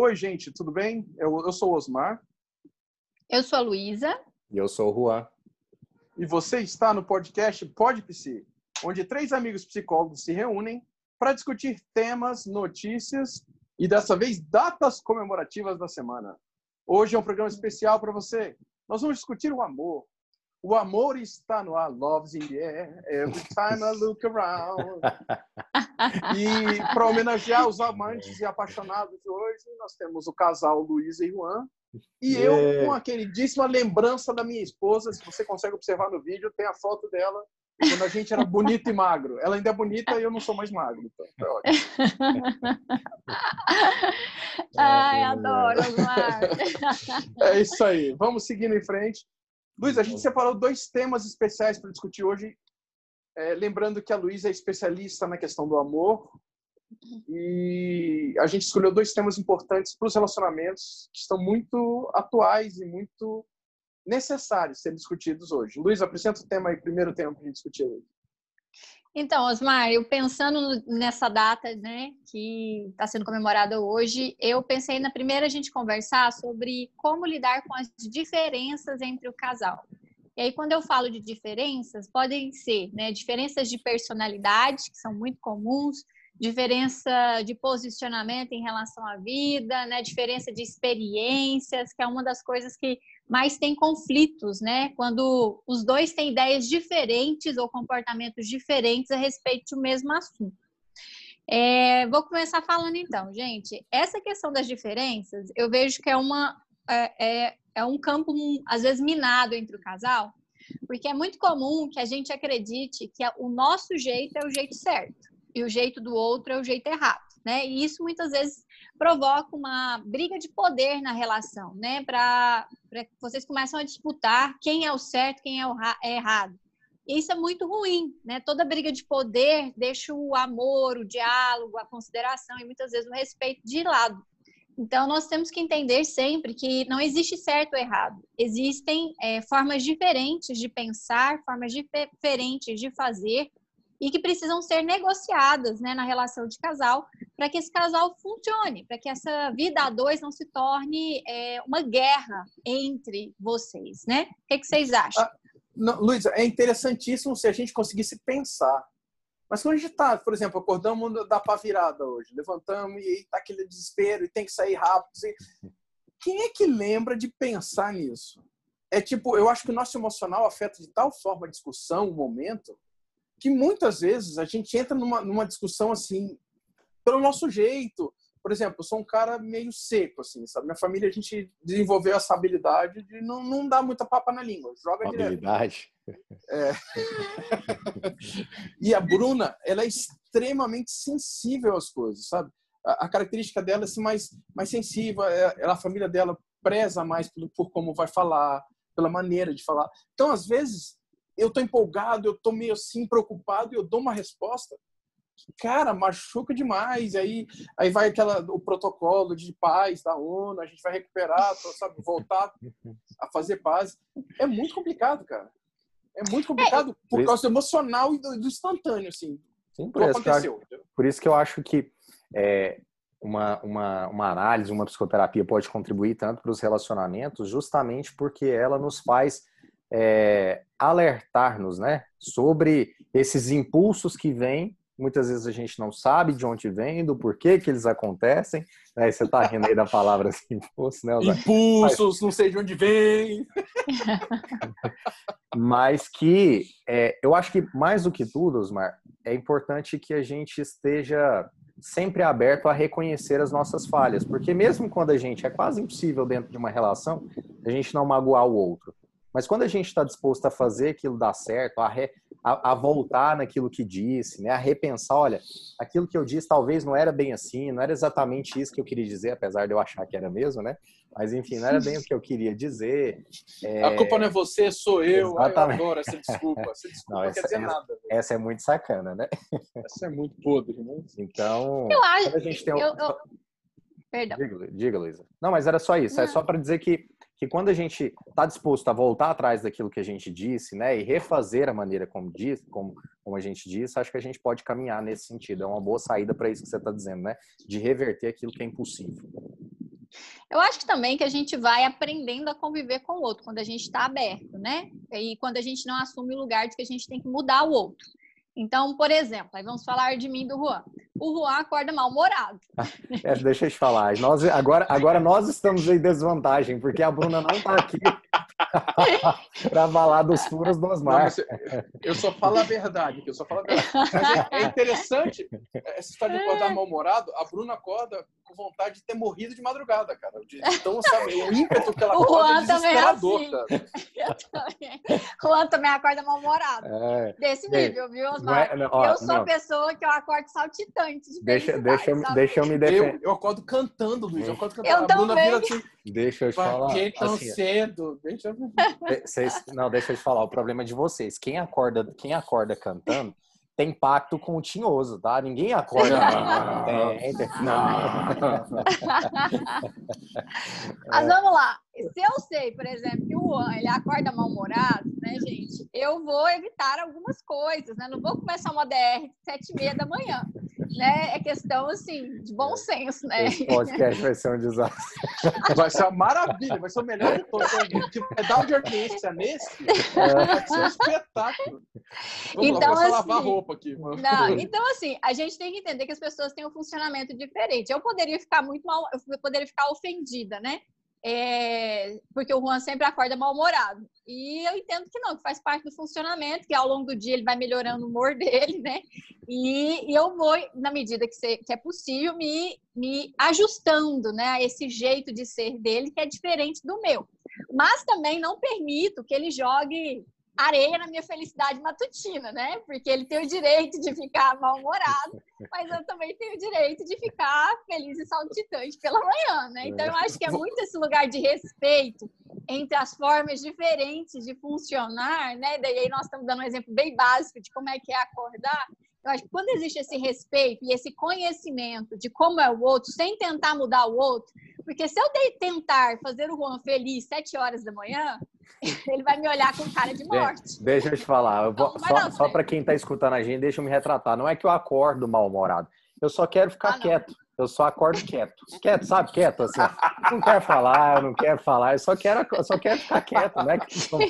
Oi, gente, tudo bem? Eu, eu sou o Osmar. Eu sou a Luísa. E eu sou o Juan. E você está no podcast Pode Psi, onde três amigos psicólogos se reúnem para discutir temas, notícias e dessa vez datas comemorativas da semana. Hoje é um programa especial para você. Nós vamos discutir o amor. O amor está no ar, love's in the air, every time I look around. e para homenagear os amantes e apaixonados de hoje, nós temos o casal Luiz e Juan. E yeah. eu com a queridíssima lembrança da minha esposa, se você consegue observar no vídeo, tem a foto dela quando a gente era bonito e magro. Ela ainda é bonita e eu não sou mais magro. Então, é ótimo. Ai, adoro, Osmar. É isso aí. Vamos seguindo em frente. Luiz, a gente separou dois temas especiais para discutir hoje. É, lembrando que a Luísa é especialista na questão do amor. E a gente escolheu dois temas importantes para os relacionamentos que estão muito atuais e muito necessários serem discutidos hoje. Luiz, apresenta o tema aí, primeiro tema para a gente discutir hoje. Então, Osmar, eu pensando nessa data, né, que está sendo comemorada hoje, eu pensei na primeira a gente conversar sobre como lidar com as diferenças entre o casal. E aí, quando eu falo de diferenças, podem ser né, diferenças de personalidade, que são muito comuns, diferença de posicionamento em relação à vida, né? Diferença de experiências, que é uma das coisas que mais tem conflitos, né? Quando os dois têm ideias diferentes ou comportamentos diferentes a respeito do mesmo assunto. É, vou começar falando então, gente. Essa questão das diferenças, eu vejo que é uma é, é, é um campo às vezes minado entre o casal, porque é muito comum que a gente acredite que o nosso jeito é o jeito certo e o jeito do outro é o jeito errado, né? E isso muitas vezes provoca uma briga de poder na relação, né? Para vocês começam a disputar quem é o certo, quem é o é errado. E isso é muito ruim, né? Toda briga de poder deixa o amor, o diálogo, a consideração e muitas vezes o respeito de lado. Então, nós temos que entender sempre que não existe certo ou errado. Existem é, formas diferentes de pensar, formas diferentes de fazer, e que precisam ser negociadas né, na relação de casal para que esse casal funcione, para que essa vida a dois não se torne é, uma guerra entre vocês, né? O que, que vocês acham? Ah, Luísa, é interessantíssimo se a gente conseguisse pensar. Mas quando a gente está, por exemplo, acordamos da pá virada hoje, levantamos e está aquele desespero e tem que sair rápido. Assim, quem é que lembra de pensar nisso? É tipo, eu acho que o nosso emocional afeta de tal forma a discussão, o momento, que muitas vezes a gente entra numa, numa discussão assim, pelo nosso jeito. Por exemplo, eu sou um cara meio seco, assim, sabe? Minha família, a gente desenvolveu essa habilidade de não, não dar muita papa na língua, joga habilidade. direto. É. e a Bruna, ela é extremamente sensível às coisas, sabe? A, a característica dela é ser mais, mais sensível, é, ela, a família dela preza mais por, por como vai falar, pela maneira de falar. Então, às vezes, eu tô empolgado, eu tô meio assim preocupado e eu dou uma resposta cara, machuca demais. Aí, aí vai aquela o protocolo de paz da ONU, a gente vai recuperar, sabe, voltar a fazer paz. É muito complicado, cara. É muito complicado é. por causa do emocional e do, do instantâneo, assim. Sim, por, isso aconteceu. Por isso que eu acho que é, uma, uma, uma análise, uma psicoterapia pode contribuir tanto para os relacionamentos, justamente porque ela nos faz é, alertar-nos né, sobre esses impulsos que vêm. Muitas vezes a gente não sabe de onde vem, do porquê que eles acontecem. Né? Você está rindo aí da palavra assim, impulso, né? Impulsos, Mas... não sei de onde vem. Mas que é, eu acho que mais do que tudo, Osmar, é importante que a gente esteja sempre aberto a reconhecer as nossas falhas, porque mesmo quando a gente é quase impossível dentro de uma relação, a gente não magoar o outro. Mas quando a gente está disposto a fazer aquilo dar certo, a, re, a, a, voltar naquilo que disse, né, a repensar, olha, aquilo que eu disse talvez não era bem assim, não era exatamente isso que eu queria dizer, apesar de eu achar que era mesmo, né? Mas enfim, não era bem o que eu queria dizer. É... A culpa não é você, sou eu. Exatamente. Ai, eu adoro essa desculpa. Essa desculpa não, essa, quer dizer essa, nada. Essa é muito sacana, né? Essa é muito podre, né? Então, eu acho, a gente tem eu, eu... Perdão. Diga, diga, Luísa. Não, mas era só isso. Não. É só para dizer que que quando a gente está disposto a voltar atrás daquilo que a gente disse, né, e refazer a maneira como diz, como, como a gente disse, acho que a gente pode caminhar nesse sentido. É uma boa saída para isso que você está dizendo, né, de reverter aquilo que é impossível. Eu acho que também que a gente vai aprendendo a conviver com o outro quando a gente está aberto, né? E quando a gente não assume o lugar de que a gente tem que mudar o outro. Então, por exemplo, aí vamos falar de mim do Juan. O Juan acorda mal-humorado. É, deixa eu te falar. Nós, agora, agora nós estamos em desvantagem, porque a Bruna não está aqui para falar dos furos do Osmar. Não, eu só falo a verdade, eu só falo a verdade. Mas é, é interessante, essa história de acordar mal-humorado, a Bruna acorda com vontade de ter morrido de madrugada, cara. De, então, sabe, o ímpeto que ela o acorda Juan é também é desesperador, assim. cara. Eu também. Juan também acorda mal-humorado. É, Desse Bem, nível, viu, não Osmar? é- não, ó, eu sou a não. pessoa que eu acordo saltitante de deixa, deixa, eu- deixa eu me Eu, defender. eu acordo cantando, Luiz. Eu acordo Eu cantando. a Bruna também. vira assim, Deixa eu te falar. que tão assim, cedo? Deixa eu... vocês- não, deixa eu te falar. O problema é de vocês. Quem acorda, quem acorda cantando tem pacto com o tinhoso, tá? Ninguém acorda. Não. Tem, tem. Não. Mas vamos lá. Se eu sei, por exemplo, que o Juan ele acorda mal-humorado, né, gente? Eu vou evitar algumas coisas, né? Não vou começar uma DR sete e meia da manhã, né? É questão, assim, de bom senso, né? Esse podcast vai ser um desastre. Vai ser uma maravilha, vai ser o melhor de todos. O que vai dar de audiência nesse vai ser um espetáculo. Vamos Então, lá, começar a lavar assim, roupa aqui. mano. Não, então, assim, a gente tem que entender que as pessoas têm um funcionamento diferente. Eu poderia ficar muito mal, eu poderia ficar ofendida, né? É, porque o Juan sempre acorda mal-humorado. E eu entendo que não, que faz parte do funcionamento, que ao longo do dia ele vai melhorando o humor dele, né? E, e eu vou, na medida que, que é possível, me, me ajustando né, a esse jeito de ser dele, que é diferente do meu. Mas também não permito que ele jogue areia na minha felicidade matutina, né? Porque ele tem o direito de ficar mal-humorado, mas eu também tenho o direito de ficar feliz e saltitante pela manhã, né? Então eu acho que é muito esse lugar de respeito entre as formas diferentes de funcionar, né? Daí aí nós estamos dando um exemplo bem básico de como é que é acordar. Eu acho que quando existe esse respeito e esse conhecimento de como é o outro, sem tentar mudar o outro, porque se eu tentar fazer o Juan feliz sete horas da manhã, ele vai me olhar com cara de morte. Deixa eu te falar. Eu vou- vai só só para quem está escutando a gente, deixa eu me retratar. Não é que eu acordo mal-humorado. Eu só quero ficar Ah, não. Eu só acordo quieto. Quieto, sabe? Quieto, assim. Não quero falar, eu não quero falar. Eu só quero, eu só quero ficar quieto. É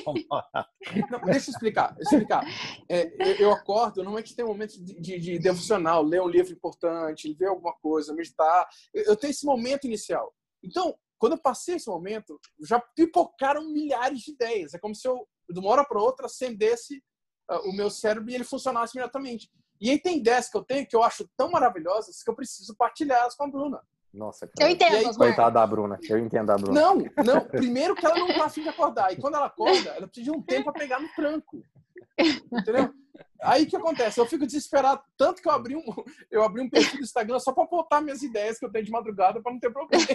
mal-humorado. Não, deixa eu explicar. Deixa eu explicar. É, eu, acordo, normalmente tem momentos de, de, de devocional, ler um livro importante, ver alguma coisa, meditar. Eu, eu tenho esse momento inicial. Então, quando eu passei esse momento, já pipocaram milhares de ideias. É como se eu, de uma hora para outra, acendesse ah, o meu cérebro e ele funcionasse imediatamente. E aí tem ideias que eu tenho que eu acho tão maravilhosas que eu preciso partilhá-las com a Bruna. Nossa, Eu cara. entendo, E aí. Coitada da Bruna. Eu entendo a Bruna. Não, não. Primeiro que ela não tá afim de acordar. E quando ela acorda, ela precisa de um tempo para pegar no tranco. Entendeu? Aí o que acontece? Eu fico desesperado. Tanto que eu abri um, eu abri um perfil do Instagram só para botar minhas ideias que eu tenho de madrugada para não ter problema.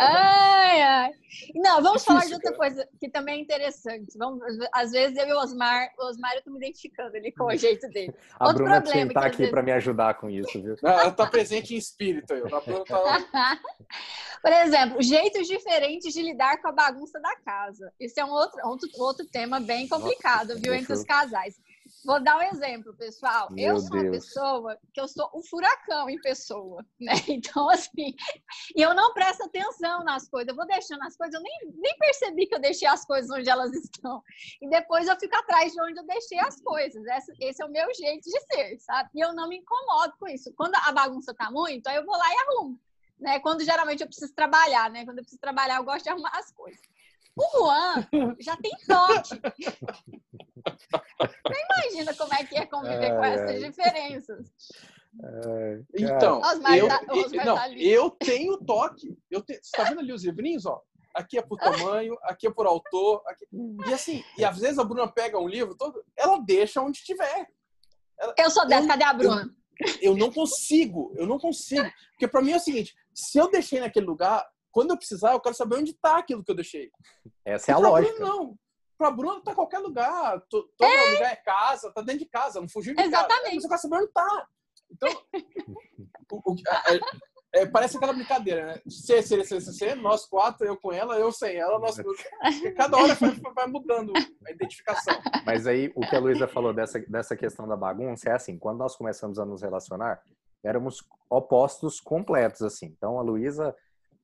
Ai, ai. Não, vamos falar de outra coisa que também é interessante. Vamos, às vezes eu e o Osmar, o Osmar eu tô me identificando ali com o jeito dele. A Outro Bruna problema tinha que estar que às aqui vezes- para me ajudar com isso, viu? Ela tá presente em espírito Bruna tá... Por exemplo, jeitos diferentes de lidar com a bagunça da casa. Isso é um outro, outro, outro tema bem complicado, viu, deixa entre eu- os casais. Vou dar um exemplo, pessoal. eu Meu sou uma Deus. pessoa que eu sou um furacão em pessoa, né? Então, assim, e eu não presto atenção nas coisas. Eu vou deixando as coisas, eu nem, nem percebi que eu deixei as coisas onde elas estão. E depois eu fico atrás de onde eu deixei as coisas. Esse, esse é o meu jeito de ser, sabe? E eu não me incomodo com isso. Quando a bagunça tá muito, aí eu vou lá e arrumo. Né? Quando geralmente eu preciso trabalhar, né? Quando eu preciso trabalhar, eu gosto de arrumar as coisas. O Juan já tem toque. Você imagina como é que é conviver com essas ai. diferenças. É, Então, Osmar eu, tá- Osmar não, tá eu tenho toque. Eu te, você tá vendo ali os livrinhos, ó? Aqui é por tamanho, aqui é por autor. aqui- E assim, e às vezes a Bruna pega um livro todo, ela deixa onde estiver. Eu sou dessa, Eu- cadê a Bruna? Eu não consigo, eu não consigo. Porque pra mim é o seguinte, se eu deixei naquele lugar, quando eu precisar, eu quero saber onde tá aquilo que eu deixei. Essa é a pra lógica. Bruna, não. Pra Bruna tá em qualquer lugar. To- Todo lugar é casa, tá dentro de casa, não fugiu de Exatamente. casa. Mas eu quero saber onde tá. Então, o- o- é- é- parece aquela brincadeira, né? C, C, C, C, C, nós quatro, eu com ela, eu sem ela, nós Cada hora vai, vai mudando a identificação. Mas aí o que a Luísa falou dessa, dessa questão da bagunça é assim, quando nós começamos a nos relacionar, éramos opostos completos, assim. Então, a Luísa,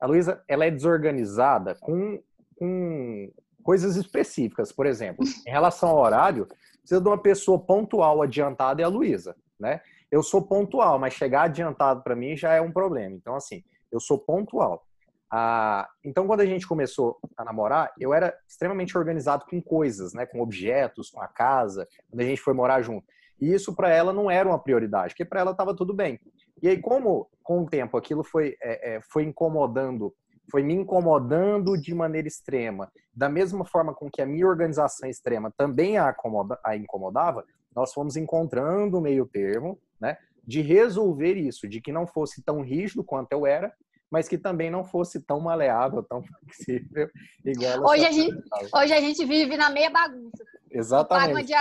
a Luísa, ela é desorganizada com, com coisas específicas. Por exemplo, em relação ao horário, precisa de uma pessoa pontual, adiantada, é a Luísa, né? Eu sou pontual, mas chegar adiantado para mim já é um problema. Então, assim, eu sou pontual. Ah, então, quando a gente começou a namorar, eu era extremamente organizado com coisas, né? Com objetos, com a casa, quando a gente foi morar junto. E isso para ela não era uma prioridade, porque para ela estava tudo bem. E aí, como com o tempo aquilo foi, é, é, foi incomodando, foi me incomodando de maneira extrema, da mesma forma com que a minha organização extrema também a, acomoda, a incomodava, nós fomos encontrando o meio termo, né? De resolver isso, de que não fosse tão rígido quanto eu era, mas que também não fosse tão maleável, tão flexível, igual hoje a gente Hoje a gente vive na meia bagunça. Exatamente.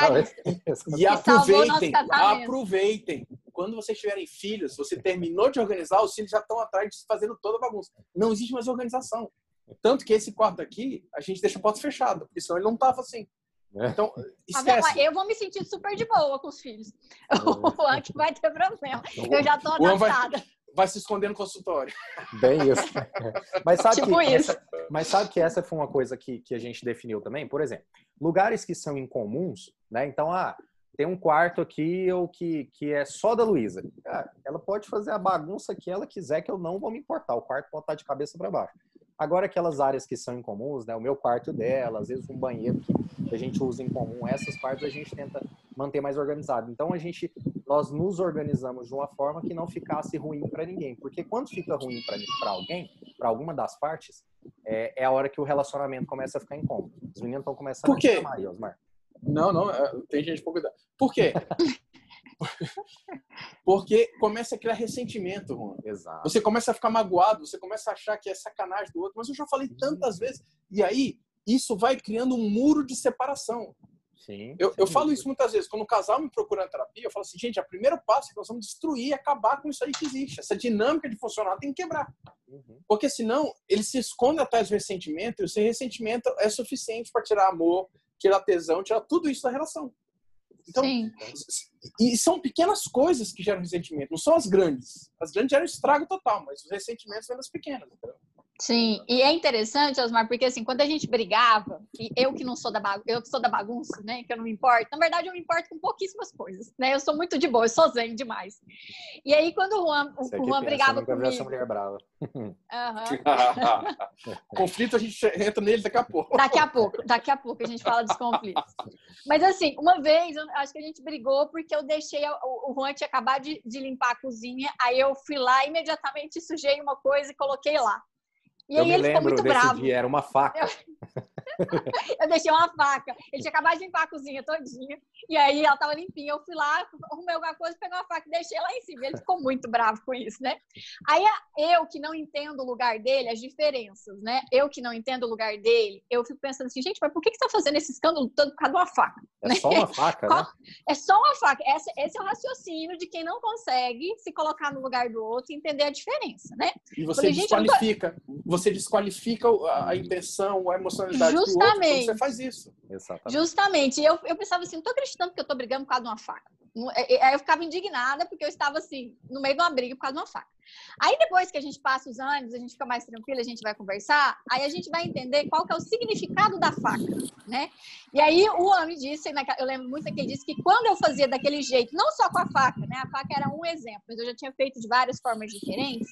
E aproveitem, aproveitem. Quando vocês tiverem filhos, você terminou de organizar, os filhos já estão atrás fazendo toda a bagunça. Não existe mais organização. Tanto que esse quarto aqui, a gente deixa a porta fechada, porque senão ele não tava assim. É. Então, esquece. Eu vou me sentir super de boa com os filhos. O Juan que vai ter problema. Eu já tô adaptada vai se esconder no consultório. Bem isso. Mas sabe, tipo que, isso. Essa, mas sabe que essa foi uma coisa que, que a gente definiu também? Por exemplo, lugares que são incomuns, né? Então, ah, tem um quarto aqui ou que, que é só da Luísa. Ela pode fazer a bagunça que ela quiser, que eu não vou me importar. O quarto pode estar de cabeça para baixo. Agora, aquelas áreas que são incomuns, né? O meu quarto dela, às vezes um banheiro que a gente usa em comum, essas partes a gente tenta manter mais organizado. Então, a gente, nós nos organizamos de uma forma que não ficasse ruim para ninguém. Porque quando fica ruim para alguém, para alguma das partes, é, é, a hora que o relacionamento começa a ficar incômodo. Os meninos estão começando Por quê? a chamar aí, Osmar. Não, não, é, tem gente por cuidar. Por quê? Porque começa a criar ressentimento, Juan. Exato. Você começa a ficar magoado, você começa a achar que é sacanagem do outro, mas eu já falei tantas vezes. E aí, isso vai criando um muro de separação. Sim, eu, eu falo isso muitas vezes. Quando um casal me procura na terapia, eu falo assim, gente, o primeiro passo é que nós vamos destruir, acabar com isso aí que existe. Essa dinâmica de funcionar tem que quebrar. Uhum. Porque senão, ele se esconde atrás do ressentimento, e o seu ressentimento é suficiente para tirar amor, tirar tesão, tirar tudo isso da relação. Então, Sim. e são pequenas coisas que geram ressentimento, não são as grandes. As grandes geram estrago total, mas os ressentimentos são das pequenas. Entendeu? Sim, e é interessante, Osmar, porque assim, quando a gente brigava, e eu que não sou da bagunça, eu que sou da bagunça, né, que eu não me importo, na verdade eu me importo com pouquíssimas coisas, né, eu sou muito de boa, eu sou zen demais. E aí quando o Juan, o Juan pensa, brigava comigo... Essa mulher brava. Uhum. Conflito a gente entra nele daqui a pouco. Daqui a pouco, daqui a pouco a gente fala dos conflitos. Mas assim, uma vez, eu acho que a gente brigou porque eu deixei, o, o Juan tinha acabado de, de limpar a cozinha, aí eu fui lá imediatamente sujei uma coisa e coloquei lá. E eu aí ele ficou muito bravo. Dia, era uma faca. Eu... eu deixei uma faca. Ele tinha acabado de limpar a cozinha todinha. E aí ela tava limpinha. Eu fui lá, arrumei alguma coisa, peguei uma faca e deixei lá em cima. Ele ficou muito bravo com isso, né? Aí eu que não entendo o lugar dele, as diferenças, né? Eu que não entendo o lugar dele, eu fico pensando assim, gente, mas por que, que você tá fazendo esse escândalo todo por causa de uma faca? É só uma faca, né? É só uma faca. Esse, esse, é o raciocínio de quem não consegue se colocar no lugar do outro e entender a diferença, né? E você desqualifica. Tô... Você desqualifica a intenção, a emocionalidade Justamente. outro você faz isso. Exatamente. Justamente. Eu, eu pensava assim, não tô acreditando que eu tô brigando por causa de uma faca. É, é, aí eu ficava indignada porque eu estava assim, no meio de uma briga por causa de uma faca. Aí depois que a gente passa os anos, a gente fica mais tranquila, a gente vai conversar, aí a gente vai entender qual que é o significado da faca, né? E aí o homem disse, eu lembro muito que ele disse que quando eu fazia daquele jeito, não só com a faca, né? A faca era um exemplo, mas eu já tinha feito de várias formas diferentes,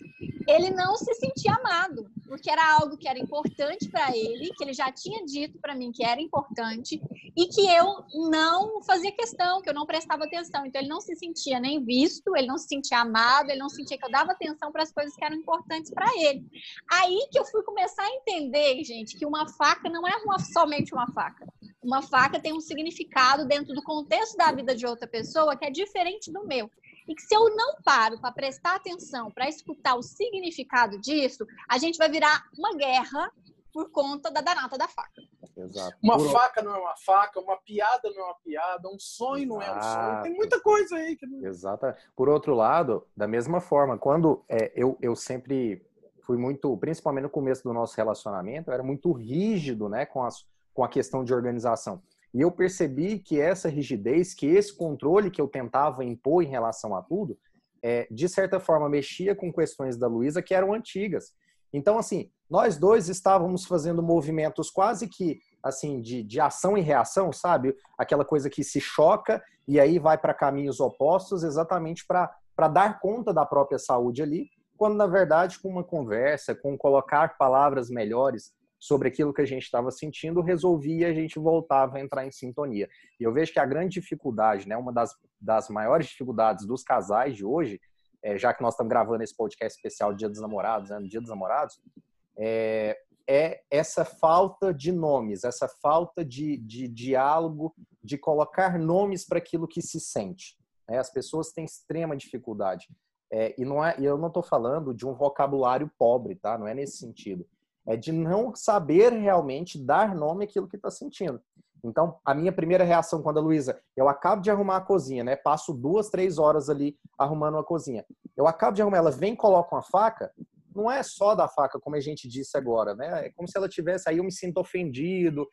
ele não se sentia amado, porque era algo que era importante para ele, que ele já tinha dito para mim que era importante e que eu não fazia questão, que eu não prestava atenção. Então ele não se sentia nem visto, ele não se sentia amado, ele não sentia que eu dava atenção para as coisas que eram importantes para ele. Aí que eu fui começar a entender, gente, que uma faca não é uma, somente uma faca. Uma faca tem um significado dentro do contexto da vida de outra pessoa que é diferente do meu. E que se eu não paro para prestar atenção, para escutar o significado disso, a gente vai virar uma guerra por conta da danata da faca. Exato. Uma por... faca não é uma faca, uma piada não é uma piada, um sonho Exato. não é um sonho. Tem muita coisa aí. Que... Exato. Por outro lado, da mesma forma, quando é, eu, eu sempre fui muito, principalmente no começo do nosso relacionamento, eu era muito rígido né, com, as, com a questão de organização. E eu percebi que essa rigidez, que esse controle que eu tentava impor em relação a tudo, é, de certa forma, mexia com questões da Luísa que eram antigas. Então, assim, nós dois estávamos fazendo movimentos quase que assim de, de ação e reação, sabe? Aquela coisa que se choca e aí vai para caminhos opostos, exatamente para dar conta da própria saúde ali, quando na verdade com uma conversa, com colocar palavras melhores sobre aquilo que a gente estava sentindo, resolvia a gente voltava a entrar em sintonia. E eu vejo que a grande dificuldade, né, uma das, das maiores dificuldades dos casais de hoje, é, já que nós estamos gravando esse podcast especial Dia dos Namorados, né, Dia dos Namorados, é, é essa falta de nomes, essa falta de, de diálogo, de colocar nomes para aquilo que se sente. Né? As pessoas têm extrema dificuldade. É, e não é, eu não estou falando de um vocabulário pobre, tá? Não é nesse sentido. É de não saber realmente dar nome àquilo que está sentindo. Então, a minha primeira reação quando a Luísa, eu acabo de arrumar a cozinha, né? Passo duas, três horas ali arrumando a cozinha. Eu acabo de arrumar, ela vem, coloca uma faca, não é só da faca, como a gente disse agora, né? É como se ela tivesse aí eu me sinto ofendido.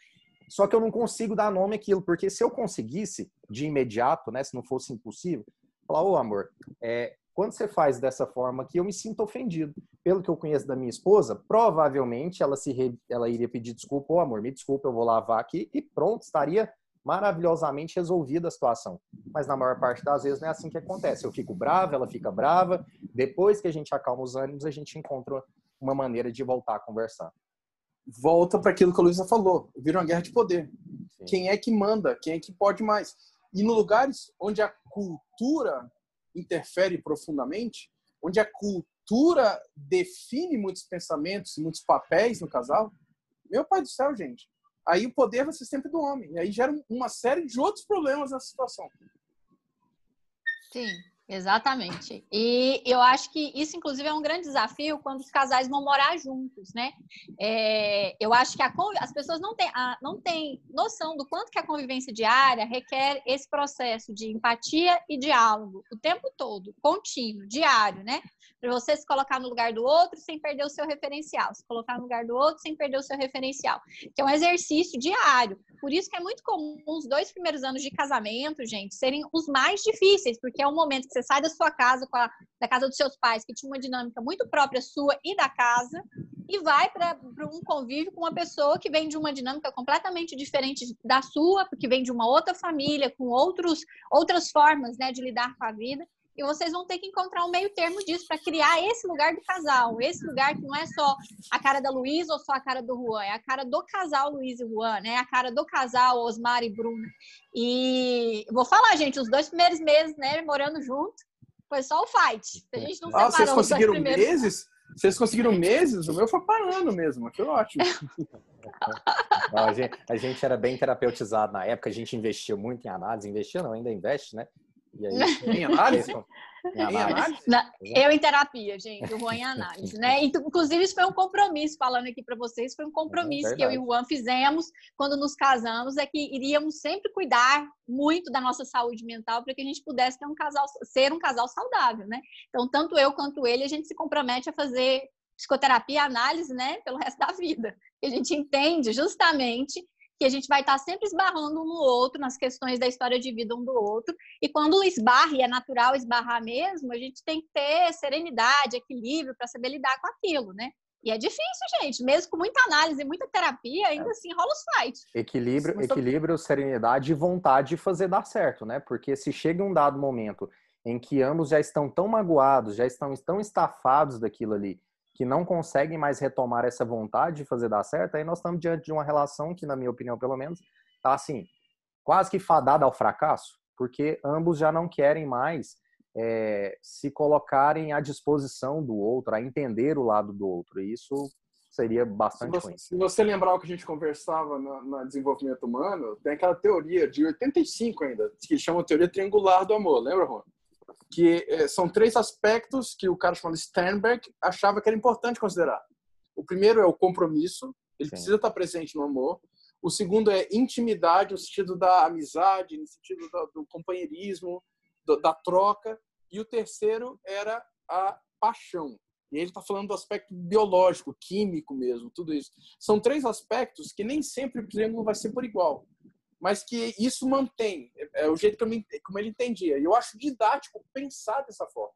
Só que eu não consigo dar nome àquilo, porque se eu conseguisse de imediato, né, se não fosse impossível, falar, ô amor, é, quando você faz dessa forma aqui, eu me sinto ofendido. Pelo que eu conheço da minha esposa, provavelmente ela se re... ela iria pedir desculpa, ô amor, me desculpa, eu vou lavar aqui e pronto, estaria maravilhosamente resolvida a situação. Mas na maior parte das vezes não é assim que acontece. Eu fico brava, ela fica brava. Depois que a gente acalma os ânimos, a gente encontra uma maneira de voltar a conversar. Volta para aquilo que a Luísa falou. Vira uma guerra de poder. Sim. Quem é que manda? Quem é que pode mais? E no lugares onde a cultura interfere profundamente, onde a cultura define muitos pensamentos, muitos papéis no casal, meu pai do céu, gente, aí o poder vai ser sempre do homem. E aí gera uma série de outros problemas nessa situação. Sim, exatamente. E eu acho que isso, inclusive, é um grande desafio quando os casais vão morar juntos, né? É, eu acho que a, as pessoas não têm, a, não têm noção do quanto que a convivência diária requer esse processo de empatia e diálogo o tempo todo, contínuo, diário, né? para você se colocar no lugar do outro sem perder o seu referencial, se colocar no lugar do outro sem perder o seu referencial, que é um exercício diário. Por isso que é muito comum os dois primeiros anos de casamento, gente, serem os mais difíceis, porque é o momento que você sai da sua casa, a, da casa dos seus pais, que tinha uma dinâmica muito própria sua e da casa, e vai para um convívio com uma pessoa que vem de uma dinâmica completamente diferente da sua, porque vem de uma outra família, com outros, outras formas né, de lidar com a vida. E vocês vão ter que encontrar um meio termo disso para criar esse lugar do casal. Esse lugar que não é só a cara da Luísa ou só a cara do Juan, é a cara do casal Luiz e Juan, né? A cara do casal Osmar e Bruno. E vou falar, gente, os dois primeiros meses, né, morando junto, foi só o fight. A gente não ah, vocês conseguiram primeiros... meses? Vocês conseguiram meses? O meu foi parando mesmo, foi ótimo. Não, a, gente, a, gente, era bem terapeutizado na época, a gente investia muito em análise, investia não, ainda investe, né? E aí, em análise? Em análise? eu em terapia, gente, o Juan em análise, né? Inclusive, isso foi um compromisso, falando aqui para vocês, foi um compromisso é que eu e o Juan fizemos quando nos casamos, é que iríamos sempre cuidar muito da nossa saúde mental para que a gente pudesse ter um casal, ser um casal saudável, né? Então, tanto eu quanto ele, a gente se compromete a fazer psicoterapia e análise, né, pelo resto da vida. E a gente entende justamente que a gente vai estar sempre esbarrando um no outro, nas questões da história de vida um do outro. E quando esbarra, e é natural esbarrar mesmo, a gente tem que ter serenidade, equilíbrio para saber lidar com aquilo, né? E é difícil, gente. Mesmo com muita análise, muita terapia, ainda é. assim rola os fights. Equilíbrio, equilíbrio, serenidade e vontade de fazer dar certo, né? Porque se chega um dado momento em que ambos já estão tão magoados, já estão tão estafados daquilo ali, que não conseguem mais retomar essa vontade de fazer dar certo, aí nós estamos diante de uma relação que, na minha opinião, pelo menos, está assim, quase que fadada ao fracasso, porque ambos já não querem mais é, se colocarem à disposição do outro, a entender o lado do outro. E isso seria bastante se você, ruim. Se você lembrar o que a gente conversava no, no, desenvolvimento humano, tem aquela teoria de 85 ainda, que chama teoria triangular do amor. Lembra, Juan? Que é, são três aspectos que o cara chamado Sternberg achava que era importante considerar. O primeiro é o compromisso, ele Sim. precisa estar presente no amor. O segundo é intimidade, no sentido da amizade, no sentido do, do companheirismo, do, da troca. E o terceiro era a paixão. E ele está falando do aspecto biológico, químico mesmo, tudo isso. São três aspectos que nem sempre o triângulo vai ser por igual mas que isso mantém, é, é o jeito que eu me, como ele entendia. E eu acho didático pensar dessa forma.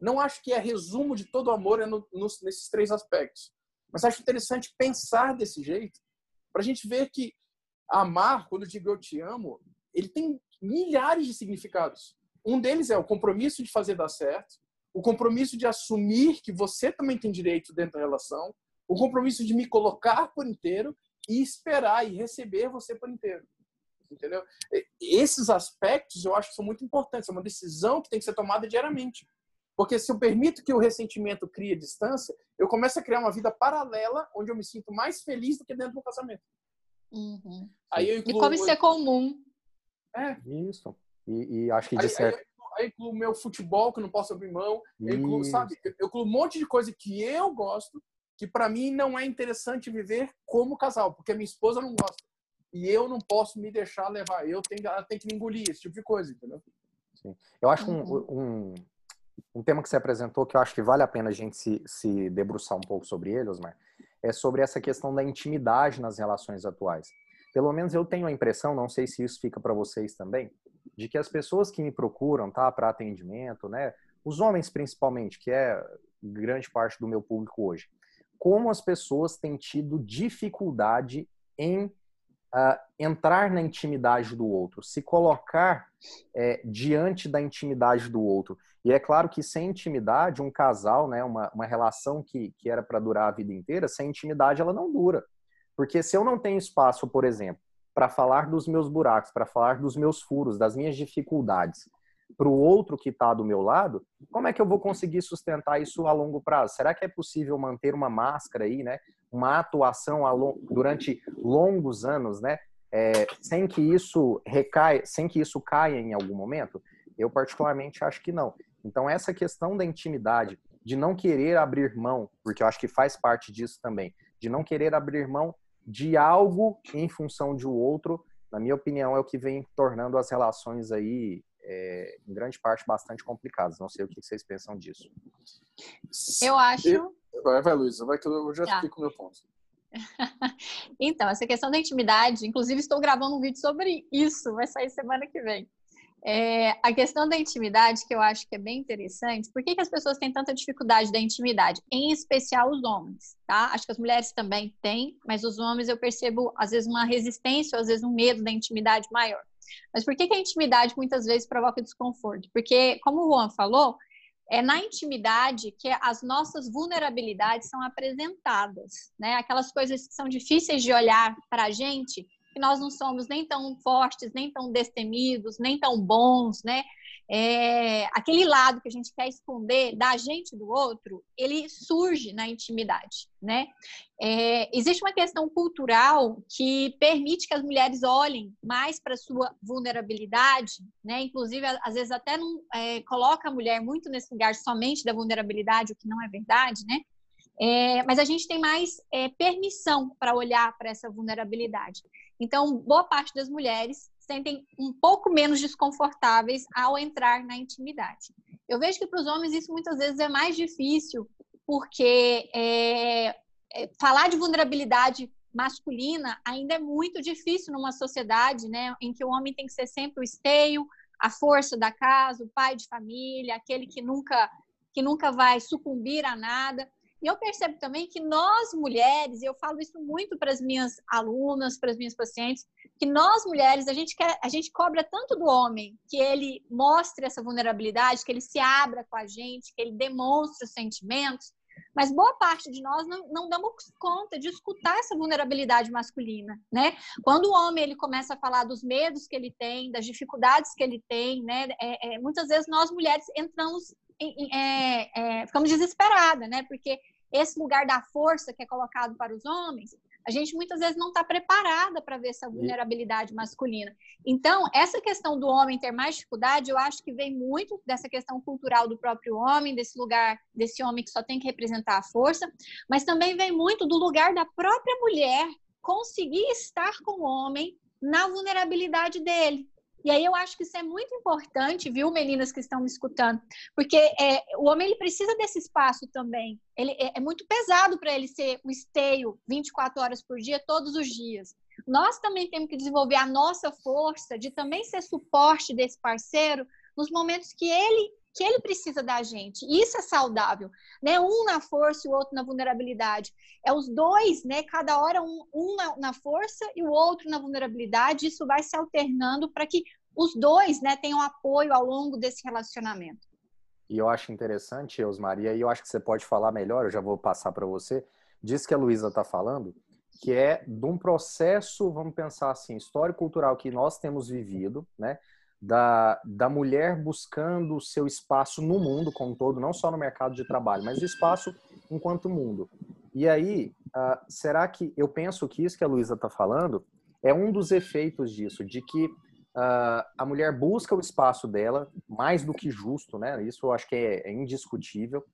Não acho que é resumo de todo o amor é no, no, nesses três aspectos. Mas acho interessante pensar desse jeito, para a gente ver que amar, quando eu digo eu te amo, ele tem milhares de significados. Um deles é o compromisso de fazer dar certo, o compromisso de assumir que você também tem direito dentro da relação, o compromisso de me colocar por inteiro e esperar e receber você por inteiro. Entendeu? Esses aspectos eu acho que são muito importantes, é uma decisão que tem que ser tomada diariamente. Porque se eu permito que o ressentimento crie distância, eu começo a criar uma vida paralela onde eu me sinto mais feliz do que dentro do casamento. Uhum. Aí eu incluo, e como isso é comum. É. Isso. E, e acho que de aí, certo... aí, aí eu incluo o meu futebol, que eu não posso abrir mão. Eu incluo, sabe? Eu incluo um monte de coisa que eu gosto, que para mim não é interessante viver como casal, porque a minha esposa não gosta. E eu não posso me deixar levar. Eu tenho, ela tem que me engolir, esse tipo de coisa, entendeu? Sim. Eu acho uhum. um, um, um, tema que você apresentou que eu acho que vale a pena a gente se, se debruçar um pouco sobre ele, Osmar, é sobre essa questão da intimidade nas relações atuais. Pelo menos eu tenho a impressão, não sei se isso fica para vocês também, de que as pessoas que me procuram, tá, para atendimento, né, os homens principalmente, que é grande parte do meu público hoje, como as pessoas têm tido dificuldade em uh, entrar na intimidade do outro, se colocar é, diante da intimidade do outro. E é claro que sem intimidade, um casal, né, uma, uma relação que, que era para durar a vida inteira, sem intimidade ela não dura. Porque se eu não tenho espaço, por exemplo, para falar dos meus buracos, para falar dos meus furos, das minhas dificuldades, para o outro que está do meu lado, como é que eu vou conseguir sustentar isso a longo prazo? Será que é possível manter uma máscara aí, né? Uma atuação durante longos anos, né? É, sem que isso recaia, sem que isso caia em algum momento? Eu particularmente acho que não. Então essa questão da intimidade, de não querer abrir mão, porque eu acho que faz parte disso também, de não querer abrir mão de algo em função de outro, na minha opinião, é o que vem tornando as relações aí, é, em grande parte, bastante complicadas. Não sei o que vocês pensam disso. Eu acho. Vai, vai, Luísa, vai que eu já tá. explico o meu ponto. então, essa questão da intimidade, inclusive estou gravando um vídeo sobre isso, vai sair semana que vem. É, a questão da intimidade, que eu acho que é bem interessante, por que, que as pessoas têm tanta dificuldade da intimidade? Em especial os homens, tá? Acho que as mulheres também têm, mas os homens eu percebo, às vezes, uma resistência, ou às vezes, um medo da intimidade maior. Mas por que, que a intimidade muitas vezes provoca desconforto? Porque, como o Juan falou, é na intimidade que as nossas vulnerabilidades são apresentadas, né? Aquelas coisas que são difíceis de olhar para a gente nós não somos nem tão fortes, nem tão destemidos, nem tão bons, né? É, aquele lado que a gente quer esconder da gente do outro, ele surge na intimidade, né? É, existe uma questão cultural que permite que as mulheres olhem mais para sua vulnerabilidade, né? Inclusive, às vezes até não é, coloca a mulher muito nesse lugar somente da vulnerabilidade, o que não é verdade, né? É, mas a gente tem mais é, permissão para olhar para essa vulnerabilidade. Então, boa parte das mulheres sentem um pouco menos desconfortáveis ao entrar na intimidade. Eu vejo que para os homens isso muitas vezes é mais difícil, porque é, é, falar de vulnerabilidade masculina ainda é muito difícil numa sociedade né, em que o homem tem que ser sempre o esteio, a força da casa, o pai de família, aquele que nunca, que nunca vai sucumbir a nada. E eu percebo também que nós mulheres, e eu falo isso muito para as minhas alunas, para as minhas pacientes, que nós mulheres, a gente quer, a gente cobra tanto do homem que ele mostre essa vulnerabilidade, que ele se abra com a gente, que ele demonstre os sentimentos, mas boa parte de nós não, não damos conta de escutar essa vulnerabilidade masculina, né? Quando o homem ele começa a falar dos medos que ele tem, das dificuldades que ele tem, né? É, é, muitas vezes nós mulheres entramos é, é, ficamos desesperadas, né? Porque esse lugar da força que é colocado para os homens, a gente muitas vezes não está preparada para ver essa vulnerabilidade masculina. Então, essa questão do homem ter mais dificuldade, eu acho que vem muito dessa questão cultural do próprio homem, desse lugar, desse homem que só tem que representar a força, mas também vem muito do lugar da própria mulher conseguir estar com o homem na vulnerabilidade dele. E aí eu acho que isso é muito importante, viu, meninas que estão me escutando, porque é, o homem ele precisa desse espaço também. Ele é, é muito pesado para ele ser o esteio 24 horas por dia, todos os dias. Nós também temos que desenvolver a nossa força de também ser suporte desse parceiro nos momentos que ele que ele precisa da gente. Isso é saudável, né? Um na força e o outro na vulnerabilidade. É os dois, né? Cada hora um, um na, na, força e o outro na vulnerabilidade. Isso vai se alternando para que os dois, né, tenham apoio ao longo desse relacionamento. E eu acho interessante, Osmaria, e eu acho que você pode falar melhor, eu já vou passar para você, disso que a Luísa está falando, que é de um processo, vamos pensar assim, histórico-cultural que nós temos vivido, né? Da, da mulher buscando o seu espaço no mundo como um todo, não só no mercado de trabalho, mas espaço enquanto mundo. E aí, uh, será que eu penso que isso que a Luísa está falando é um dos efeitos disso, de que uh, a mulher busca o espaço dela, mais do que justo, né? Isso eu acho que é, é indiscutível,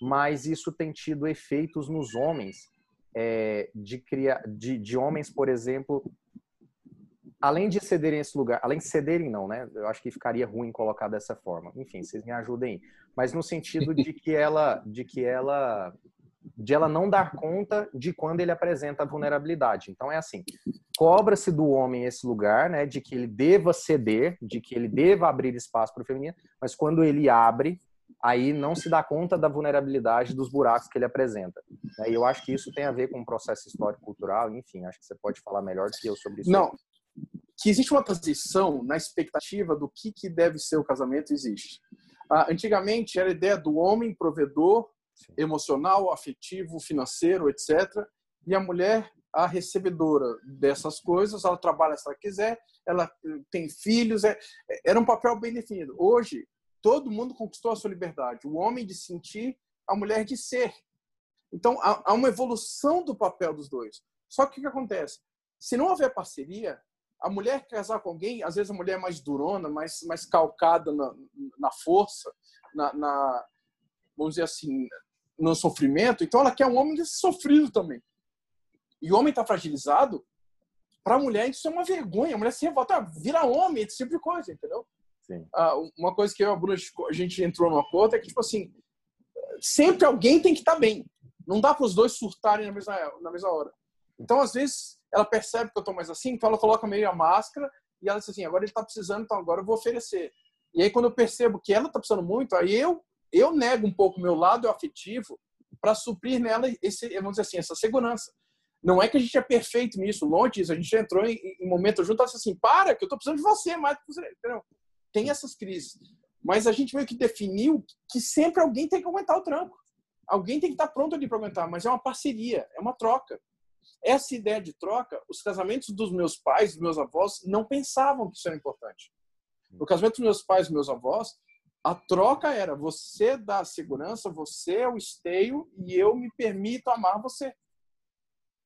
mas isso tem tido efeitos nos homens, é, de, criar, de, de homens, por exemplo, além de cederem esse lugar, além de cederem não, né? Eu acho que ficaria ruim colocar dessa forma. Enfim, vocês me ajudem. Mas no sentido de que ela, de que ela, de ela não dar conta de quando ele apresenta a vulnerabilidade. Então é assim, cobra-se do homem esse lugar, né? De que ele deva ceder, de que ele deva abrir espaço para o feminino. Mas quando ele abre, aí não se dá conta da vulnerabilidade dos buracos que ele apresenta. E eu acho que isso tem a ver com o processo histórico-cultural, enfim, acho que você pode falar melhor do que eu sobre isso. Não, que existe uma transição na expectativa do que, que deve ser o casamento, existe. Ah, antigamente era a ideia do homem provedor, Sim. emocional, afetivo, financeiro, etc. E a mulher a recebedora dessas coisas, ela trabalha se ela quiser, ela tem filhos, é, era um papel bem definido. Hoje, todo mundo conquistou a sua liberdade. O homem de sentir, a mulher de ser. Então, há, uma evolução do papel dos dois. Só que o que acontece? Se não houver parceria, a mulher casar com alguém, às vezes a mulher é mais durona, mais, mais calcada na, na força, na, na, vamos dizer assim, no sofrimento. Então, ela quer um homem sofrido também. E o homem está fragilizado, para a mulher isso é uma vergonha. A mulher se revolta, vira homem, esse tipo de coisa, entendeu? Ah, uma coisa que eu e a Bruna, a gente entrou no acordo é que, tipo assim, sempre alguém tem que estar tá bem. Não dá para os dois surtarem na mesma, na mesma hora. Então, às vezes, ela percebe que eu estou mais assim, então ela coloca meio a máscara e ela diz assim, agora ele está precisando, então agora eu vou oferecer. E aí, quando eu percebo que ela está precisando muito, aí eu, eu nego um pouco meu lado afetivo para suprir nela esse, vamos dizer assim, essa segurança. Não é que a gente é perfeito nisso, longe disso. A gente entrou em, em momento junto assim, para, que eu estou precisando de você mais. Entendeu? tem essas crises. Mas a gente meio que definiu que sempre alguém tem que aguentar o tranco. Alguém tem que estar pronto ali para aguentar, mas é uma parceria, é uma troca. Essa ideia de troca, os casamentos dos meus pais, dos meus avós, não pensavam que isso era importante. No casamento dos meus pais e meus avós, a troca era você dá segurança, você é o esteio e eu me permito amar você.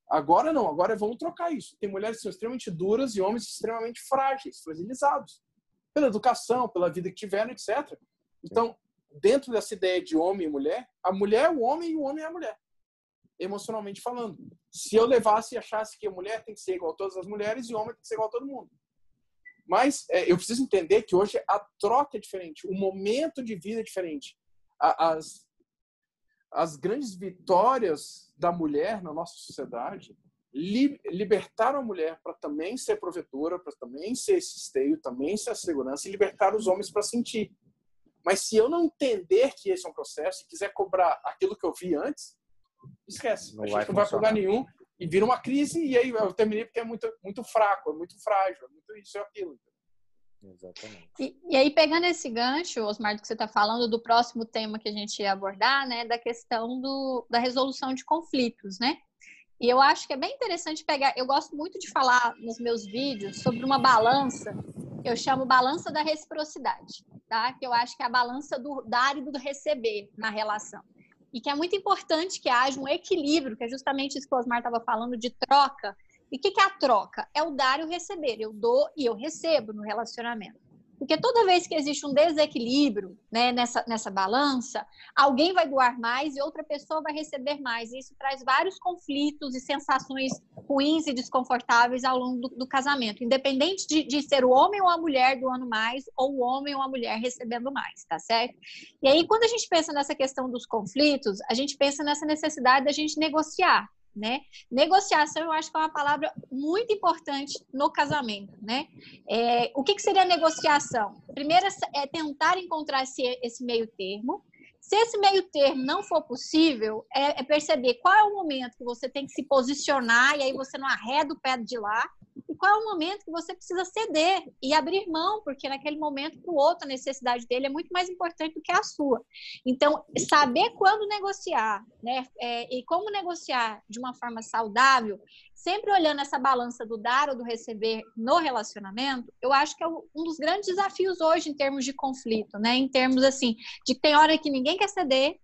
Agora não, agora vamos trocar isso. Tem mulheres que são extremamente duras e homens extremamente frágeis, fragilizados pela educação, pela vida que tiveram, etc. Então, dentro dessa ideia de homem e mulher, a mulher é o homem e o homem é a mulher, emocionalmente falando. Se eu levasse e achasse que a mulher tem que ser igual a todas as mulheres e o homem tem que ser igual a todo mundo. Mas é, eu preciso entender que hoje a troca é diferente, o momento de vida é diferente. As, as grandes vitórias da mulher na nossa sociedade li, libertar a mulher para também ser provedora, para também ser esse esteio, também ser a segurança e libertar os homens para sentir. Mas se eu não entender que esse é um processo e quiser cobrar aquilo que eu vi antes, esquece. Não a gente não vai lugar nenhum e vira uma crise e aí eu terminei porque é muito, muito fraco, é muito frágil, é muito isso e aquilo. Exatamente. E, e, aí, pegando esse gancho, Osmar, do que você está falando, do próximo tema que a gente ia abordar, né, da questão do, da resolução de conflitos, né? E eu acho que é bem interessante pegar. Eu gosto muito de falar nos meus vídeos sobre uma balança, eu chamo balança da reciprocidade, tá? Que eu acho que é a balança do dar e do receber na relação. E que é muito importante que haja um equilíbrio, que é justamente isso que o Osmar estava falando de troca. E o que, que é a troca? É o dar e o receber. Eu dou e eu recebo no relacionamento. Porque toda vez que existe um desequilíbrio né, nessa, nessa balança, alguém vai doar mais e outra pessoa vai receber mais. E isso traz vários conflitos e sensações ruins e desconfortáveis ao longo do, do casamento, independente de, de, ser o homem ou a mulher doando mais ou o homem ou a mulher recebendo mais, tá certo? E aí, quando a gente pensa nessa questão dos conflitos, a gente pensa nessa necessidade da gente negociar né? Negociação, eu acho que é uma palavra muito importante no casamento, né? É, o que, que seria negociação? Primeiro é tentar encontrar esse, esse meio termo. Se esse meio termo não for possível, é, é perceber qual é o momento que você tem que se posicionar e aí você não arreda o pé de lá e qual é o momento que você precisa ceder e abrir mão, porque naquele momento para o outro a necessidade dele é muito mais importante do que a sua. Então, saber quando negociar, né, é, e como negociar de uma forma saudável, sempre olhando essa balança do dar ou do receber no relacionamento, eu acho que é um dos grandes desafios hoje em termos de conflito, né, em termos assim de que tem hora que ninguém quer ceder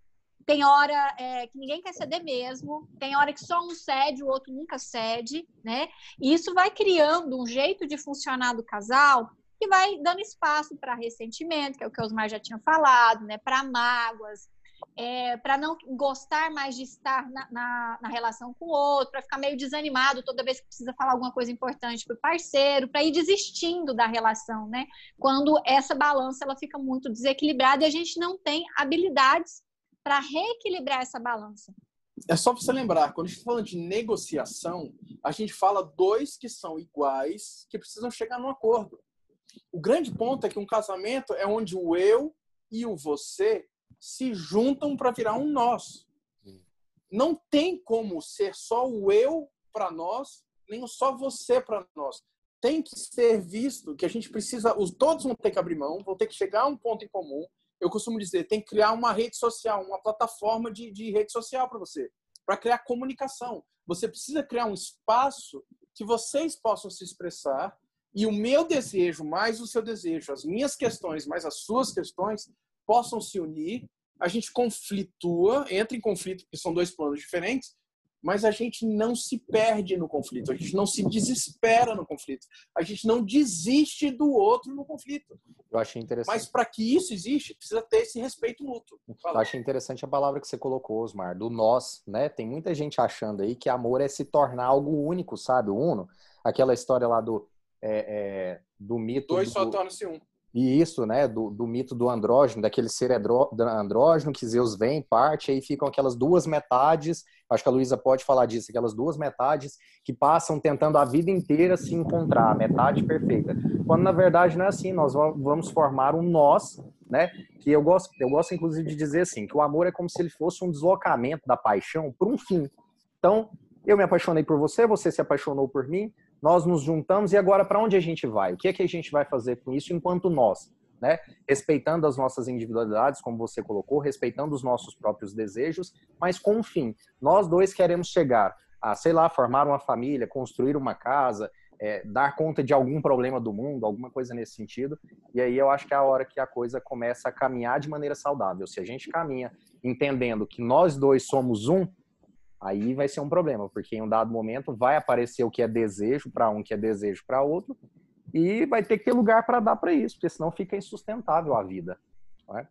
tem hora é, que ninguém quer ceder mesmo, tem hora que só um cede, o outro nunca cede, né? E isso vai criando um jeito de funcionar do casal que vai dando espaço para ressentimento, que é o que o Osmar já tinha falado, né? Para mágoas, é, para não gostar mais de estar na, na, na relação com o outro, para ficar meio desanimado toda vez que precisa falar alguma coisa importante para o parceiro, para ir desistindo da relação, né? Quando essa balança ela fica muito desequilibrada e a gente não tem habilidades para reequilibrar essa balança. É só você lembrar, quando a gente está falando de negociação, a gente fala dois que são iguais, que precisam chegar num acordo. O grande ponto é que um casamento é onde o eu e o você se juntam para virar um nós. Não tem como ser só o eu para nós, nem só você para nós. Tem que ser visto que a gente precisa, os todos vão ter que abrir mão, vão ter que chegar a um ponto em comum, eu costumo dizer, tem que criar uma rede social, uma plataforma de, de rede social para você, para criar comunicação. Você precisa criar um espaço que vocês possam se expressar e o meu desejo mais o seu desejo, as minhas questões mais as suas questões possam se unir. A gente conflitua, entra em conflito, porque são dois planos diferentes, mas a gente não se perde no conflito, a gente não se desespera no conflito, a gente não desiste do outro no conflito. Eu achei interessante. Mas para que isso existe, precisa ter esse respeito mútuo. Fala. Eu achei interessante a palavra que você colocou, Osmar, do nós, né? Tem muita gente achando aí que amor é se tornar algo único, sabe? O uno. Aquela história lá do, é, é, do mito. Dois do... só tornam-se um. E isso, né, do, do mito do andrógeno, daquele ser andrógeno que Zeus vem, parte, aí ficam aquelas duas metades, acho que a Luísa pode falar disso, aquelas duas metades que passam tentando a vida inteira se encontrar, a metade perfeita. Quando na verdade não é assim, nós vamos formar um nós, né, que eu gosto, eu gosto inclusive de dizer assim, que o amor é como se ele fosse um deslocamento da paixão para um fim. Então, eu me apaixonei por você, você se apaixonou por mim, nós nos juntamos e agora para onde a gente vai? O que é que a gente vai fazer com isso enquanto nós? Né? Respeitando as nossas individualidades, como você colocou, respeitando os nossos próprios desejos, mas com um fim. Nós dois queremos chegar a, sei lá, formar uma família, construir uma casa, é, dar conta de algum problema do mundo, alguma coisa nesse sentido. E aí eu acho que é a hora que a coisa começa a caminhar de maneira saudável. Se a gente caminha entendendo que nós dois somos um, aí vai ser um problema, porque em um dado momento vai aparecer o que é desejo para um, que é desejo para outro, e vai ter que ter lugar para dar para isso, porque senão fica insustentável a vida. É?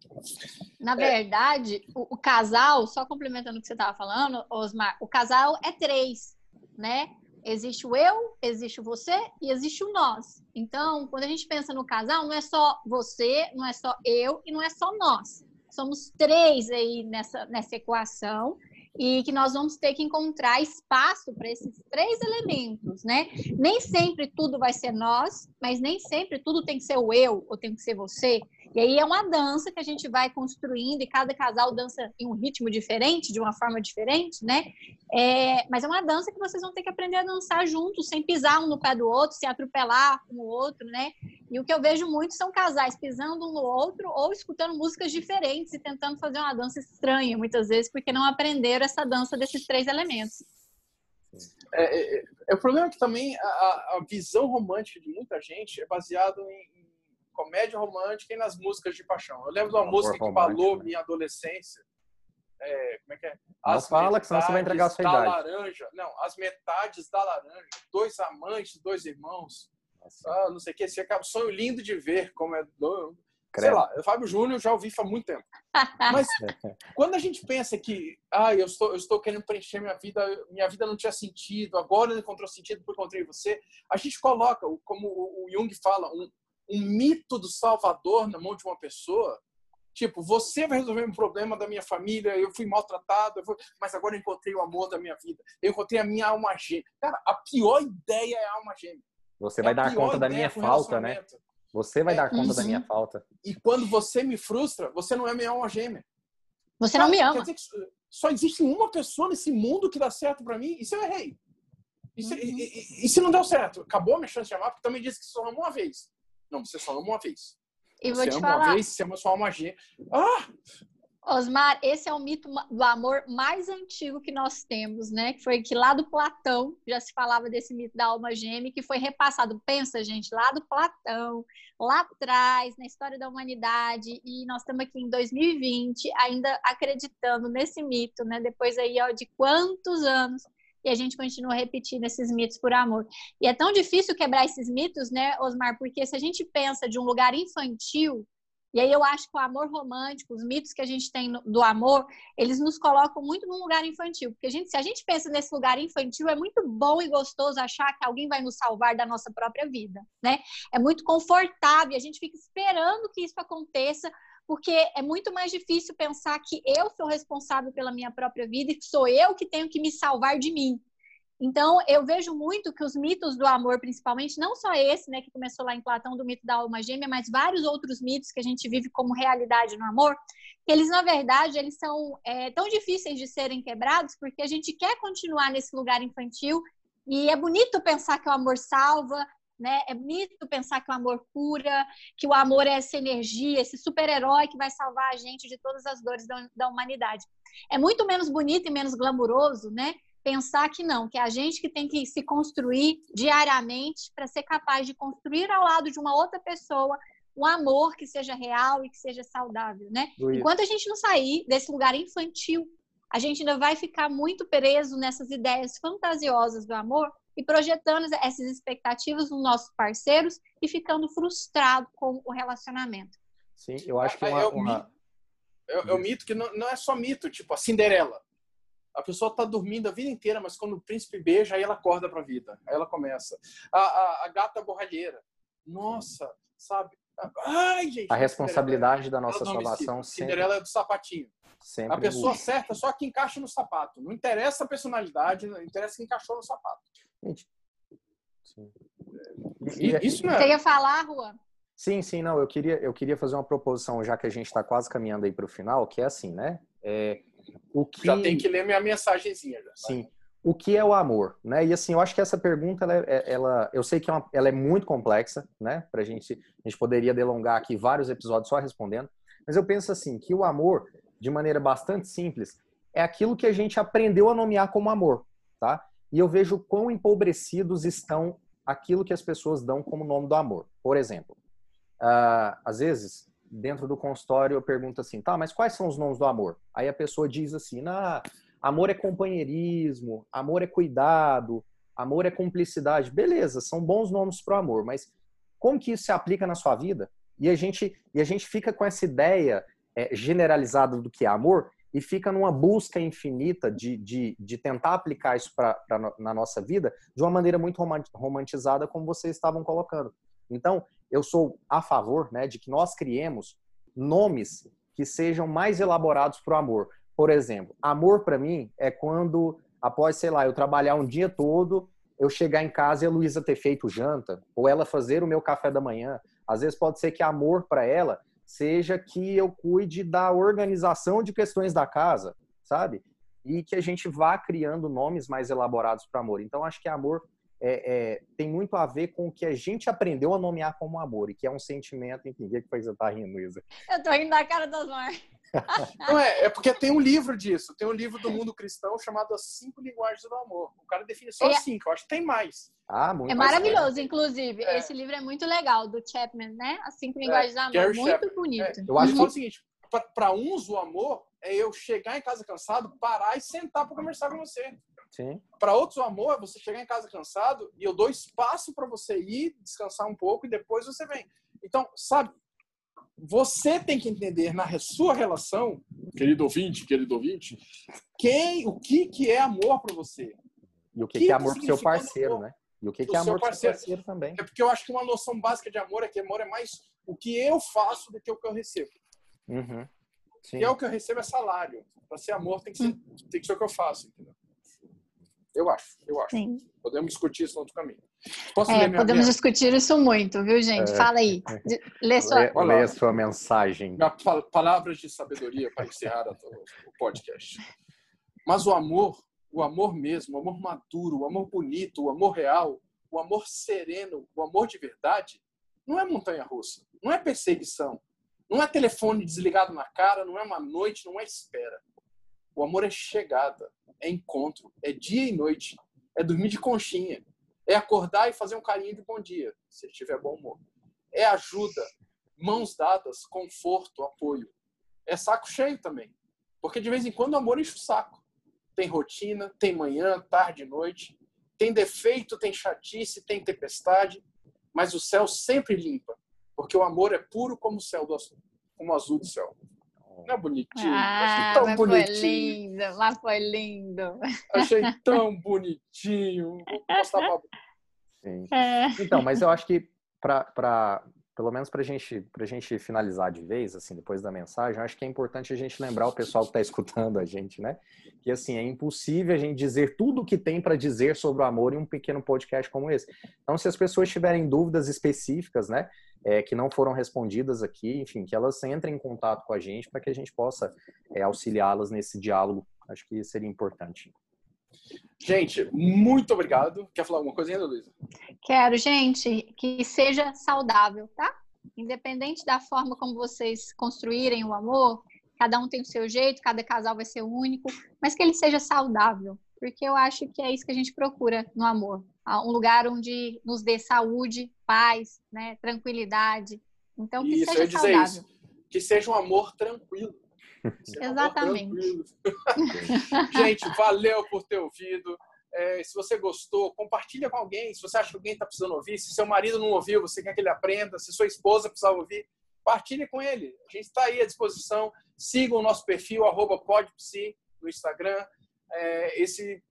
Na verdade, o, o, casal, só complementando o que você estava falando, Osmar, o casal é três, né? Existe o eu, existe o você e existe o nós. Então, quando a gente pensa no casal, não é só você, não é só eu e não é só nós. Somos três aí nessa, nessa equação e que nós vamos ter que encontrar espaço para esses três elementos, né? Nem sempre tudo vai ser nós, mas nem sempre tudo tem que ser o eu ou tem que ser você. E aí é uma dança que a gente vai construindo e cada casal dança em um ritmo diferente, de uma forma diferente, né? É, mas é uma dança que vocês vão ter que aprender a dançar juntos, sem pisar um no pé do outro, se atropelar um no outro, né? E o que eu vejo muito são casais pisando um no outro ou escutando músicas diferentes e tentando fazer uma dança estranha, muitas vezes, porque não aprenderam essa dança desses três elementos. É, é, é, o problema é que também a, a, visão romântica de muita gente é baseada em, comédia romântica e nas músicas de paixão. Eu lembro de uma Amor música que falou minha adolescência. É, como é que é? As não fala, que senão você vai entregar a sua da idade. laranja. Não, as metades da laranja. Dois amantes, dois irmãos. Ah, não sei o que. Esse é um sonho lindo de ver como é. Sei lá, Fábio Júnior já ouvi faz muito tempo. Mas quando a gente pensa que, ah, eu estou, eu estou querendo preencher minha vida, minha vida não tinha sentido, agora encontrou sentido porque encontrei você, a gente coloca, como o Jung fala, um, um mito do Salvador na mão de uma pessoa Tipo, você vai resolver um problema da minha família, eu fui maltratado, eu fui... mas agora eu encontrei o amor da minha vida. Eu encontrei a minha alma gêmea. Cara, a pior ideia é a alma gêmea. Você é vai dar conta da minha falta, né? Você vai é, dar conta da minha falta. E quando você me frustra, você não é minha alma gêmea. Você não me ama. só existe uma pessoa nesse mundo que dá certo para mim, e se eu errei? E se, uhum. e, e, e se, não deu certo? Acabou a minha chance de amar, porque também disse que só ama uma vez. Não, você só ama uma vez. E vou você te ama falar. uma vez, você ama só uma gêmea. Ah! Osmar, esse é o mito do amor mais antigo que nós temos, né? Que foi que lá do Platão já se falava desse mito da alma gêmea, que foi repassado. Pensa, gente, lá do Platão, lá atrás, na história da humanidade, e nós estamos aqui em 2020 ainda acreditando nesse mito, né? Depois aí ó, de quantos anos e a gente continua repetindo esses mitos por amor. E é tão difícil quebrar esses mitos, né, Osmar? Porque se a gente pensa de um lugar infantil, e aí eu acho que o amor romântico, os mitos que a gente tem do amor, eles nos colocam muito num lugar infantil. Porque a gente, se a gente pensa nesse lugar infantil, é muito bom e gostoso achar que alguém vai nos salvar da nossa própria vida, né? É muito confortável, a gente fica esperando que isso aconteça, porque é muito mais difícil pensar que eu sou responsável pela minha própria vida e que sou eu que tenho que me salvar de mim. Então, eu vejo muito que os mitos do amor, principalmente, não só esse, né, que começou lá em Platão, do mito da alma gêmea, mas vários outros mitos que a gente vive como realidade no amor, eles, na verdade, eles são é, tão difíceis de serem quebrados porque a gente quer continuar nesse lugar infantil e é bonito pensar que o amor salva, né? É bonito pensar que o amor cura, que o amor é essa energia, esse super-herói que vai salvar a gente de todas as dores da, da humanidade. É muito menos bonito e menos glamuroso, né? pensar que não, que é a gente que tem que se construir diariamente para ser capaz de construir ao lado de uma outra pessoa um amor que seja real e que seja saudável, né? Luiz. Enquanto a gente não sair desse lugar infantil, a gente ainda vai ficar muito preso nessas ideias fantasiosas do amor e projetando essas expectativas nos nossos parceiros e ficando frustrado com o relacionamento. Sim, eu acho que é, uma, é, o, uma... mito, é, é o mito que não, não é só mito, tipo a Cinderela. A pessoa está dormindo a vida inteira, mas quando o príncipe beija, aí ela acorda para a vida. Aí ela começa. A, a, a, gata borralheira. Nossa, sabe? Ai, gente. A responsabilidade da nossa salvação sempre. Cinderela é do sapatinho. Sempre a pessoa busca. certa só que encaixa no sapato. Não interessa a personalidade, não interessa que encaixou no sapato. Gente. Sim. E, isso não é... Você ia falar, Juan? Sim, sim, não. Eu queria, eu queria fazer uma proposição, já que a gente está quase caminhando aí para o final, que é assim, né? É, o que... Já tem que ler minha mensagenzinha. Já? Sim. O que é o amor, né? E assim, eu acho que essa pergunta, ela, é, é, ela eu sei que é uma, ela é muito complexa, né? Pra gente, a gente poderia delongar aqui vários episódios só respondendo, mas eu penso assim, que o amor, de maneira bastante simples, é aquilo que a gente aprendeu a nomear como amor, tá? E eu vejo quão empobrecidos estão aquilo que as pessoas dão como nome do amor. Por exemplo, uh, às vezes dentro do consultório eu pergunto assim, tá, mas quais são os nomes do amor? Aí a pessoa diz assim, ah, amor é companheirismo, amor é cuidado, amor é cumplicidade. Beleza, são bons nomes para o amor, mas como que isso se aplica na sua vida? E a gente, e a gente fica com essa ideia é, generalizada do que é amor e fica numa busca infinita de, de, de tentar aplicar isso pra, pra, na nossa vida de uma maneira muito romantizada, como vocês estavam colocando. Então, eu sou a favor né, de que nós criemos nomes que sejam mais elaborados para o amor. Por exemplo, amor para mim é quando, após, sei lá, eu trabalhar um dia todo, eu chegar em casa e a Luísa ter feito janta, ou ela fazer o meu café da manhã. Às vezes pode ser que amor para ela seja que eu cuide da organização de questões da casa, sabe? E que a gente vá criando nomes mais elaborados para amor. Então, acho que amor é, é, tem muito a ver com o que a gente aprendeu a nomear como amor, e que é um sentimento, enfim, o que você tá rindo, Luísa? Eu tô rindo da cara das Mar. Não é, é porque tem um livro disso, tem um livro do mundo cristão chamado As Cinco Linguagens do Amor. O cara define só é... cinco, eu acho que tem mais. Ah, muito É maravilhoso, inclusive. É. Esse livro é muito legal, do Chapman, né? As Cinco Linguagens do Amor. Gary muito Chapman. bonito. É. Eu acho que é o seguinte, para uns o amor é eu chegar em casa cansado, parar e sentar para conversar com você. Para outros, o amor é você chegar em casa cansado e eu dou espaço para você ir descansar um pouco e depois você vem. Então, sabe, você tem que entender na sua relação, querido ouvinte, querido ouvinte, quem, o que, que é amor para você. E o que, que, que é amor para seu parceiro, amor? né? E o que, que é amor para seu parceiro também. É porque eu acho que uma noção básica de amor é que amor é mais o que eu faço do que o que eu recebo. Uhum. E é o que eu recebo é salário. Para ser amor tem que ser, tem que ser o que eu faço, entendeu? Eu acho, eu acho. Sim. Podemos discutir isso no outro caminho. Posso é, podemos minha... discutir isso muito, viu, gente? É. Fala aí. Lê sua, lê, lê a sua mensagem. Minha, palavras de sabedoria para encerrar o podcast. Mas o amor, o amor mesmo, o amor maduro, o amor bonito, o amor real, o amor sereno, o amor de verdade, não é montanha-russa, não é perseguição, não é telefone desligado na cara, não é uma noite, não é espera. O amor é chegada, é encontro, é dia e noite, é dormir de conchinha, é acordar e fazer um carinho de bom dia, se tiver bom humor. É ajuda, mãos dadas, conforto, apoio. É saco cheio também, porque de vez em quando o amor enche o saco. Tem rotina, tem manhã, tarde, noite, tem defeito, tem chatice, tem tempestade, mas o céu sempre limpa, porque o amor é puro como o céu do azul, como o azul do céu. Não é bonitinho? Ah, tão mas bonitinho. foi lindo, mas foi lindo. Achei tão bonitinho. Vou postar pra... Sim. É. Então, mas eu acho que para pelo menos para gente, a gente finalizar de vez, assim, depois da mensagem, acho que é importante a gente lembrar o pessoal que está escutando a gente, né? Que, assim, é impossível a gente dizer tudo o que tem para dizer sobre o amor em um pequeno podcast como esse. Então, se as pessoas tiverem dúvidas específicas, né, é, que não foram respondidas aqui, enfim, que elas entrem em contato com a gente para que a gente possa é, auxiliá-las nesse diálogo. Acho que seria importante. Gente, muito obrigado. Quer falar alguma coisa ainda, Luísa? Quero, gente, que seja saudável, tá? Independente da forma como vocês construírem o amor, cada um tem o seu jeito, cada casal vai ser único, mas que ele seja saudável, porque eu acho que é isso que a gente procura no amor. Um lugar onde nos dê saúde, paz, né, tranquilidade. Então, que isso, seja saudável. Isso. Que seja um amor tranquilo. Exatamente. Gente, valeu por ter ouvido. É, se você gostou, compartilha com alguém. Se você acha que alguém está precisando ouvir, se seu marido não ouviu, você quer que ele aprenda, se sua esposa precisar ouvir, partilhe com ele. A gente está aí à disposição. Sigam o nosso perfil, podpsi, no Instagram. É, esse,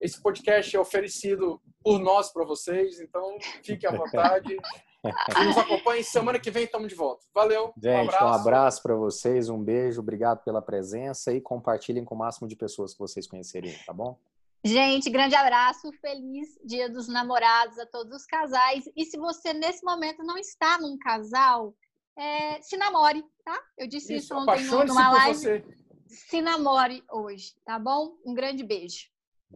esse podcast é oferecido por nós para vocês, então fique à vontade. E nos acompanhe. Semana que vem estamos de volta. Valeu. Gente, um abraço, um abraço para vocês, um beijo, obrigado pela presença e compartilhem com o máximo de pessoas que vocês conhecerem, tá bom? Gente, grande abraço, feliz Dia dos Namorados a todos os casais. E se você nesse momento não está num casal, é, se namore, tá? Eu disse isso, isso ontem numa live. Você. Se namore hoje, tá bom? Um grande beijo.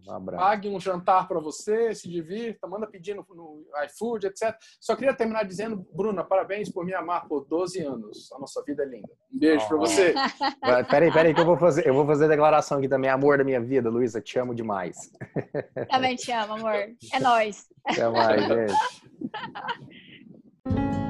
Um abraço. Pague um jantar para você, se divirta, manda pedir no, no, iFood, etc. Só queria terminar dizendo, Bruna, parabéns por me amar por 12 anos. A nossa vida é linda. Um beijo oh. para você. Peraí, peraí, que eu vou fazer, eu vou fazer a declaração aqui também. Amor da minha vida, Luísa, te amo demais. Também te amo, amor. É nós. Até mais, gente.